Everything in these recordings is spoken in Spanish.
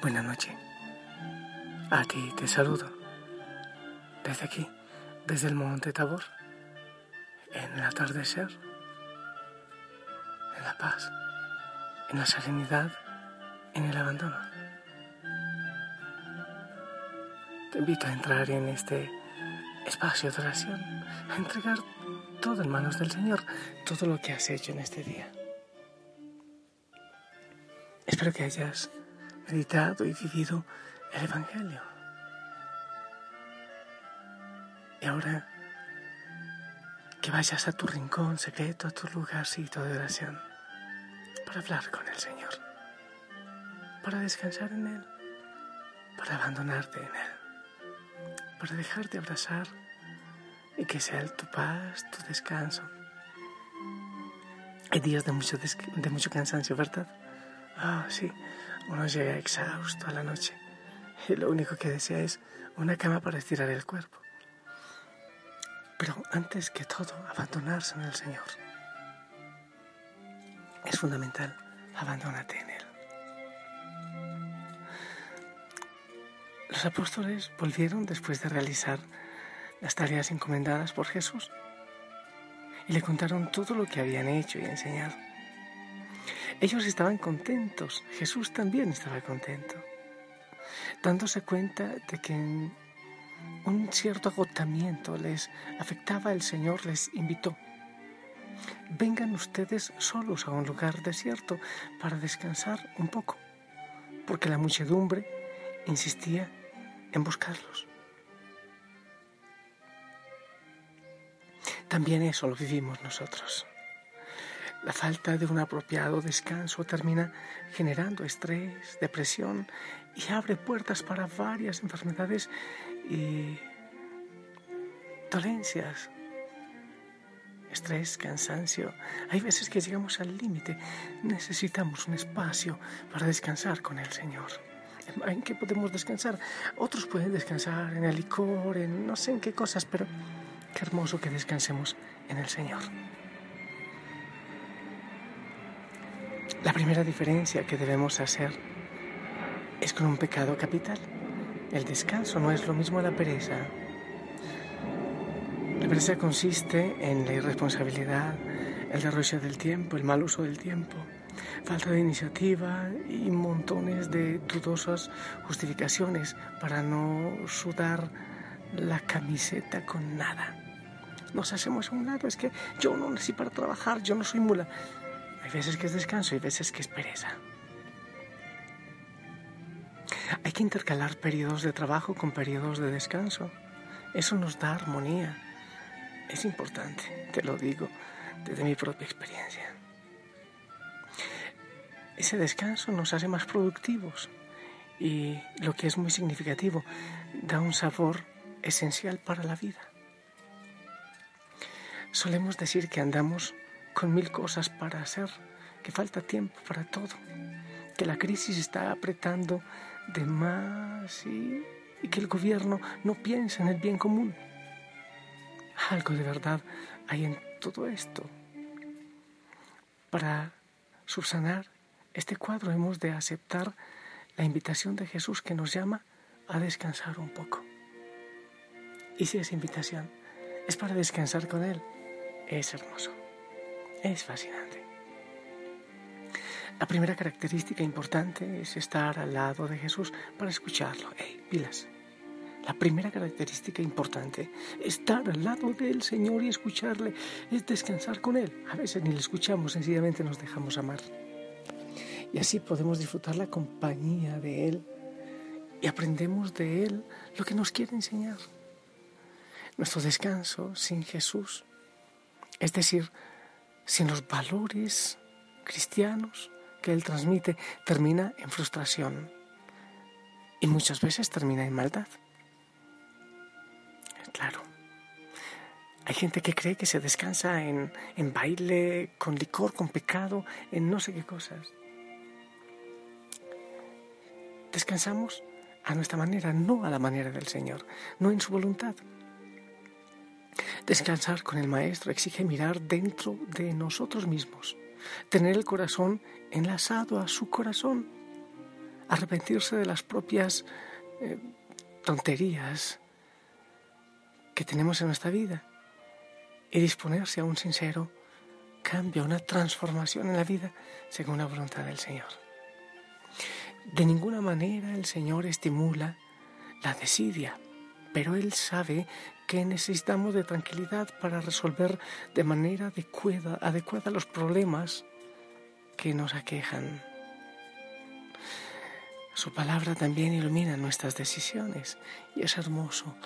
Buenas noches. Aquí te saludo. Desde aquí, desde el monte Tabor, en el atardecer, en la paz, en la serenidad, en el abandono. Te invito a entrar en este espacio de oración, a entregar todo en manos del Señor, todo lo que has hecho en este día. Espero que hayas meditado y vivido el Evangelio. Y ahora que vayas a tu rincón secreto, a tu lugarcito de oración, para hablar con el Señor, para descansar en Él, para abandonarte en Él, para dejarte abrazar y que sea tu paz, tu descanso. Hay días de mucho, de mucho cansancio, ¿verdad? Ah, sí, uno llega exhausto a la noche y lo único que desea es una cama para estirar el cuerpo. Pero antes que todo, abandonarse en el Señor. Es fundamental, abandónate en Él. Los apóstoles volvieron después de realizar las tareas encomendadas por Jesús y le contaron todo lo que habían hecho y enseñado. Ellos estaban contentos, Jesús también estaba contento, dándose cuenta de que un cierto agotamiento les afectaba el Señor, les invitó. Vengan ustedes solos a un lugar desierto para descansar un poco, porque la muchedumbre insistía en buscarlos. También eso lo vivimos nosotros. La falta de un apropiado descanso termina generando estrés, depresión y abre puertas para varias enfermedades y dolencias. Estrés, cansancio. Hay veces que llegamos al límite. Necesitamos un espacio para descansar con el Señor. ¿En qué podemos descansar? Otros pueden descansar en el licor, en no sé en qué cosas, pero qué hermoso que descansemos en el Señor. La primera diferencia que debemos hacer es con un pecado capital. El descanso no es lo mismo a la pereza. La pereza consiste en la irresponsabilidad, el derroche del tiempo, el mal uso del tiempo, falta de iniciativa y montones de dudosas justificaciones para no sudar la camiseta con nada. Nos hacemos a un lado, es que yo no nací para trabajar, yo no soy mula. Hay veces que es descanso y veces que es pereza. Hay que intercalar periodos de trabajo con periodos de descanso. Eso nos da armonía. Es importante, te lo digo desde mi propia experiencia. Ese descanso nos hace más productivos y, lo que es muy significativo, da un sabor esencial para la vida. Solemos decir que andamos con mil cosas para hacer, que falta tiempo para todo, que la crisis está apretando de más y, que el gobierno no piensa en el bien común. Algo de verdad hay en todo esto. Para subsanar este cuadro hemos de aceptar la invitación de Jesús que nos llama a descansar un poco. Y si esa invitación es para descansar con Él, es hermoso. Es fascinante. La primera característica importante es estar al lado de Jesús para escucharlo. ¡Ey, pilas! La primera característica importante, estar al lado del Señor y escucharle, es descansar con Él. A veces ni le escuchamos, sencillamente nos dejamos amar. Y así podemos disfrutar la compañía de Él y aprendemos de Él lo que nos quiere enseñar. Nuestro descanso sin Jesús, es decir, sin los valores cristianos que Él transmite, termina en frustración y muchas veces termina en maldad. Claro. Hay gente que cree que se descansa en, en baile, con licor, con pecado, en no sé qué cosas. Descansamos a nuestra manera, no a la manera del Señor, no en su voluntad. Descansar con el Maestro exige mirar dentro de nosotros mismos, tener el corazón enlazado a su corazón, arrepentirse de las propias eh, tonterías que tenemos en nuestra vida y disponerse a un sincero cambio, una transformación en la vida según la voluntad del Señor. De ninguna manera el Señor estimula la desidia, pero Él sabe que necesitamos de tranquilidad para resolver de manera adecuada, adecuada los problemas que nos aquejan. Su palabra también ilumina nuestras decisiones y es hermoso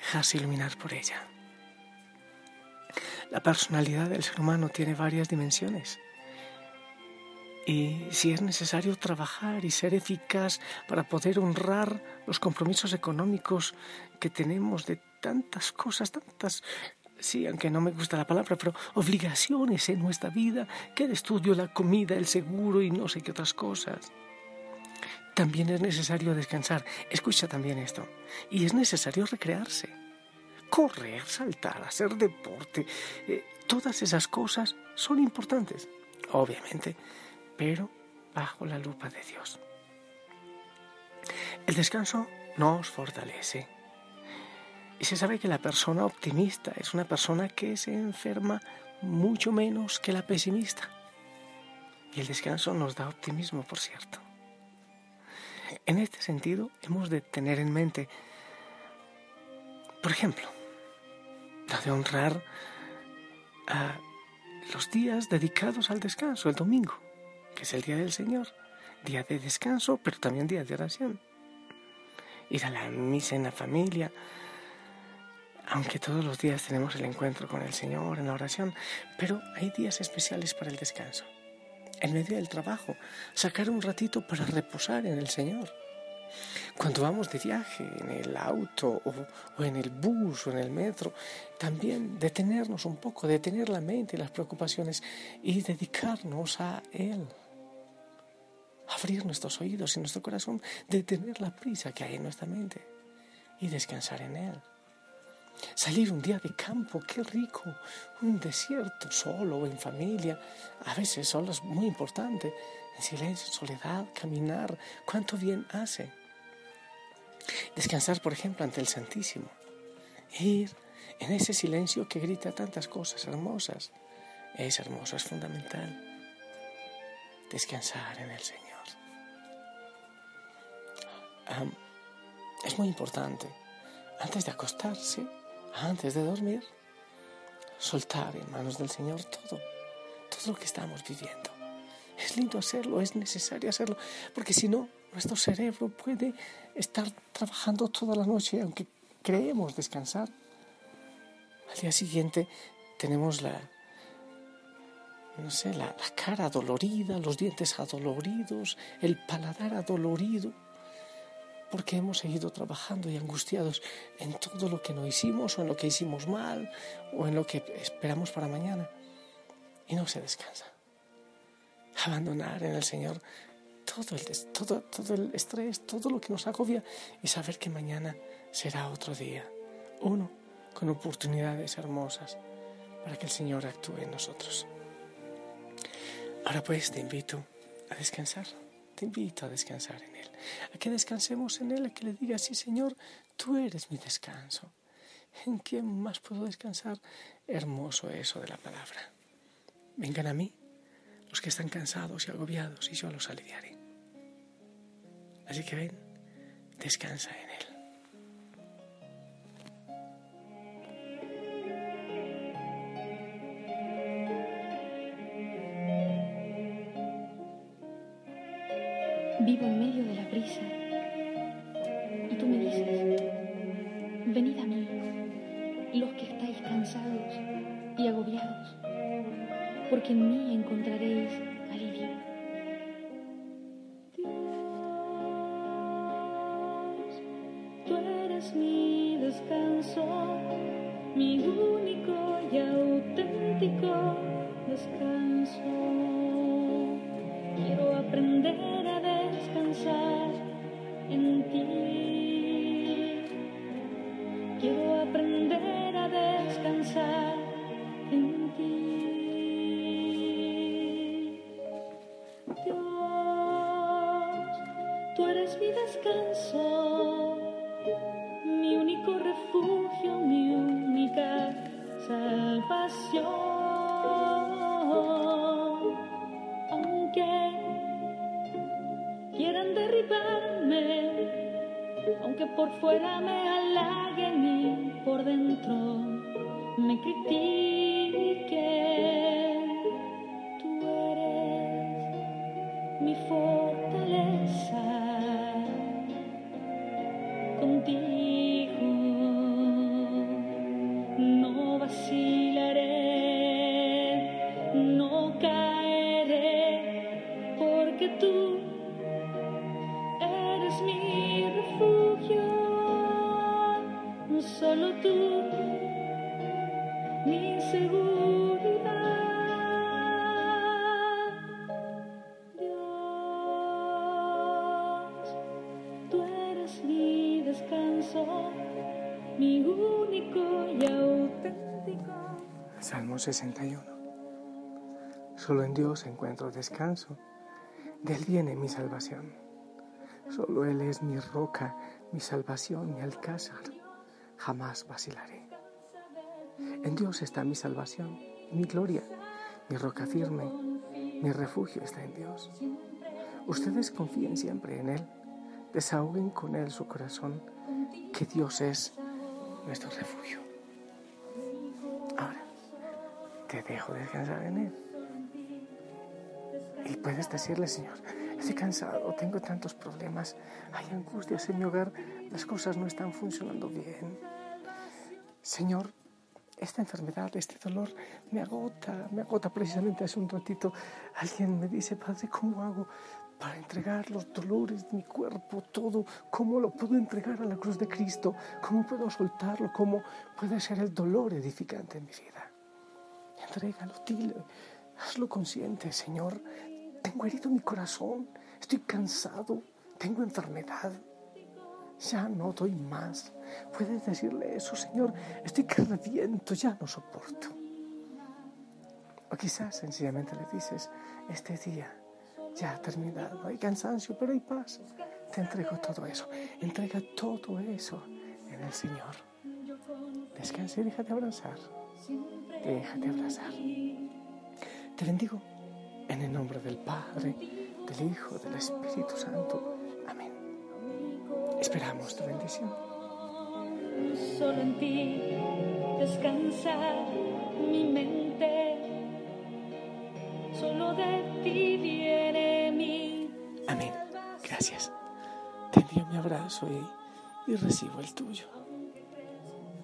dejarse iluminar por ella. La personalidad del ser humano tiene varias dimensiones. Y si es necesario trabajar y ser eficaz para poder honrar los compromisos económicos que tenemos de tantas cosas, tantas, sí, aunque no me gusta la palabra, pero obligaciones en nuestra vida, que el estudio, la comida, el seguro y no sé qué otras cosas. También es necesario descansar. Escucha también esto. Y es necesario recrearse. Correr, saltar, hacer deporte. Eh, todas esas cosas son importantes, obviamente, pero bajo la lupa de Dios. El descanso nos fortalece. Y se sabe que la persona optimista es una persona que se enferma mucho menos que la pesimista. Y el descanso nos da optimismo, por cierto. En este sentido, hemos de tener en mente, por ejemplo, la de honrar a los días dedicados al descanso, el domingo, que es el día del Señor, día de descanso, pero también día de oración. Ir a la misa en la familia, aunque todos los días tenemos el encuentro con el Señor en la oración, pero hay días especiales para el descanso en medio del trabajo, sacar un ratito para reposar en el Señor. Cuando vamos de viaje en el auto o, en el bus o en el metro, también detenernos un poco, detener la mente y las preocupaciones y dedicarnos a Él. Abrir nuestros oídos y nuestro corazón, detener la prisa que hay en nuestra mente y descansar en Él. Salir un día de campo, qué rico. Un desierto, solo o en familia. A veces solo es muy importante. En silencio, soledad, caminar. Cuánto bien hace. Descansar, por ejemplo, ante el Santísimo. Ir en ese silencio que grita tantas cosas hermosas. Es hermoso, es fundamental. Descansar en el Señor. es muy importante. Antes de acostarse, antes de dormir, soltar en manos del Señor todo, todo lo que estamos viviendo. Es lindo hacerlo, es necesario hacerlo, porque si no, nuestro cerebro puede estar trabajando toda la noche, aunque creemos descansar. Al día siguiente tenemos la, no sé, la, la cara adolorida, los dientes adoloridos, el paladar adolorido porque hemos seguido trabajando y angustiados en todo lo que no hicimos o en lo que hicimos mal o en lo que esperamos para mañana. Y no se descansa. Abandonar en el Señor todo el, todo, todo el estrés, todo lo que nos agobia y saber que mañana será otro día. Uno con oportunidades hermosas para que el Señor actúe en nosotros. Ahora pues te invito a descansar te invito a descansar en Él, a que descansemos en Él, a que le digas, sí Señor, tú eres mi descanso. ¿En quién más puedo descansar? Hermoso eso de la palabra. Vengan a mí los que están cansados y agobiados y yo los aliviaré. Así que ven, descansa en mi descanso, mi único y auténtico descanso. Quiero aprender descansar en ti. Quiero aprender a descansar en ti. Dios, tú eres mi descanso, mi único refugio, mi única salvación. Aunque quieran derribarme, aunque por fuera me halaguen y por dentro me critiquen. Mi único y auténtico. Salmo 61. Solo en Dios encuentro descanso, de Él viene mi salvación. Solo Él es mi roca, mi salvación, mi alcázar. Jamás vacilaré. En Dios está mi salvación, mi gloria, mi roca firme, mi refugio está en Dios. Ustedes confíen siempre en Él, desahoguen con Él su corazón que Dios es nuestro refugio. Ahora, te dejo descansar en Él. Y puedes decirle, Señor, estoy cansado, tengo tantos problemas, hay angustias en mi hogar, las cosas no están funcionando bien. Señor, esta enfermedad, este dolor me agota, me agota. Precisamente hace un ratito alguien me dice, Padre, ¿cómo hago para entregar los dolores de mi cuerpo, todo, cómo lo puedo entregar a la cruz de Cristo, cómo puedo soltarlo, cómo puede ser el dolor edificante en mi vida. Entrégalo, dile, hazlo consciente, Señor. Tengo herido mi corazón, estoy cansado, tengo enfermedad. Ya no doy más. Puedes decirle eso, Señor. Estoy que ya no soporto. O quizás sencillamente le dices, este día ya ha terminado, hay cansancio, pero hay paz. Te entrego todo eso. Entrega todo eso en el Señor. Descansa y déjate abrazar. Déjate abrazar. Te bendigo en el nombre del Padre, del Hijo, del Espíritu Santo. Amén. Esperamos tu bendición. Solo en ti descansa mi mente. Solo de ti viene Gracias. Te envío mi abrazo y, y recibo el tuyo.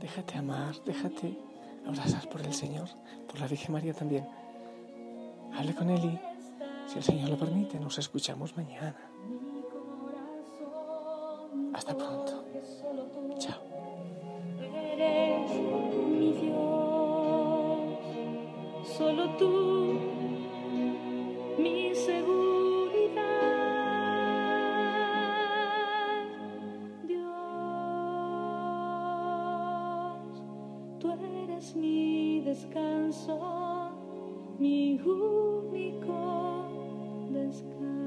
Déjate amar, déjate abrazar por el Señor, por la Virgen María también. Hable con y, si el Señor lo permite, nos escuchamos mañana. Hasta pronto. Chao. mi Dios, solo tú, mi seguro. mi descanso, mi único descanso.